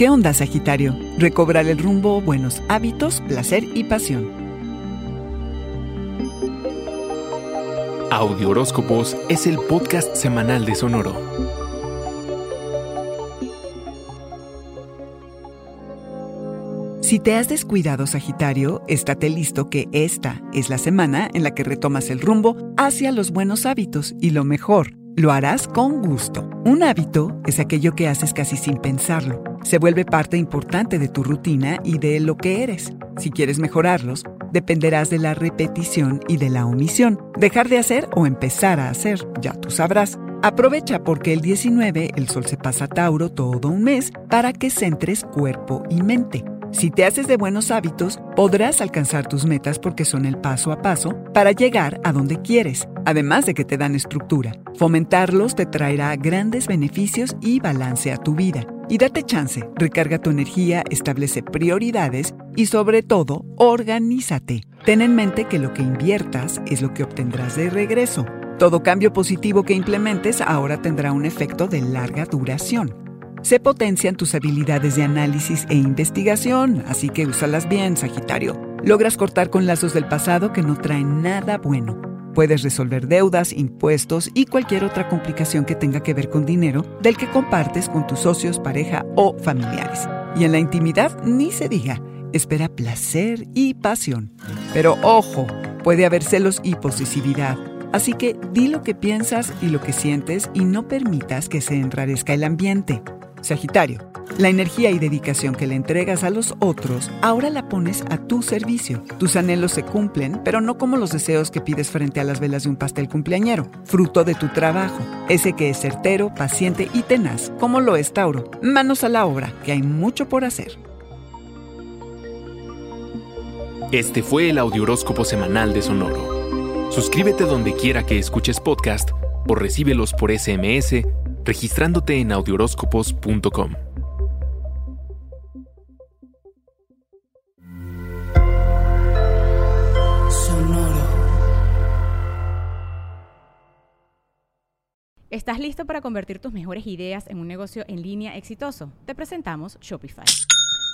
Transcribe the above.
¿Qué onda, Sagitario? Recobrar el rumbo, buenos hábitos, placer y pasión. Audio Horóscopos es el podcast semanal de Sonoro. Si te has descuidado, Sagitario, estate listo que esta es la semana en la que retomas el rumbo hacia los buenos hábitos y lo mejor, lo harás con gusto. Un hábito es aquello que haces casi sin pensarlo. Se vuelve parte importante de tu rutina y de lo que eres. Si quieres mejorarlos, dependerás de la repetición y de la omisión. Dejar de hacer o empezar a hacer, ya tú sabrás. Aprovecha porque el 19 el sol se pasa a Tauro todo un mes para que centres cuerpo y mente. Si te haces de buenos hábitos, podrás alcanzar tus metas porque son el paso a paso para llegar a donde quieres, además de que te dan estructura. Fomentarlos te traerá grandes beneficios y balance a tu vida. Y date chance, recarga tu energía, establece prioridades y sobre todo, organízate. Ten en mente que lo que inviertas es lo que obtendrás de regreso. Todo cambio positivo que implementes ahora tendrá un efecto de larga duración. Se potencian tus habilidades de análisis e investigación, así que úsalas bien, Sagitario. Logras cortar con lazos del pasado que no traen nada bueno. Puedes resolver deudas, impuestos y cualquier otra complicación que tenga que ver con dinero del que compartes con tus socios, pareja o familiares. Y en la intimidad ni se diga, espera placer y pasión. Pero ojo, puede haber celos y posesividad. Así que di lo que piensas y lo que sientes y no permitas que se enrarezca el ambiente. Sagitario, la energía y dedicación que le entregas a los otros, ahora la pones a tu servicio. Tus anhelos se cumplen, pero no como los deseos que pides frente a las velas de un pastel cumpleañero, fruto de tu trabajo, ese que es certero, paciente y tenaz, como lo es Tauro. Manos a la obra, que hay mucho por hacer. Este fue el Audioróscopo semanal de Sonoro. Suscríbete donde quiera que escuches podcast o recíbelos por SMS registrándote en audioróscopos.com. ¿Estás listo para convertir tus mejores ideas en un negocio en línea exitoso? Te presentamos Shopify.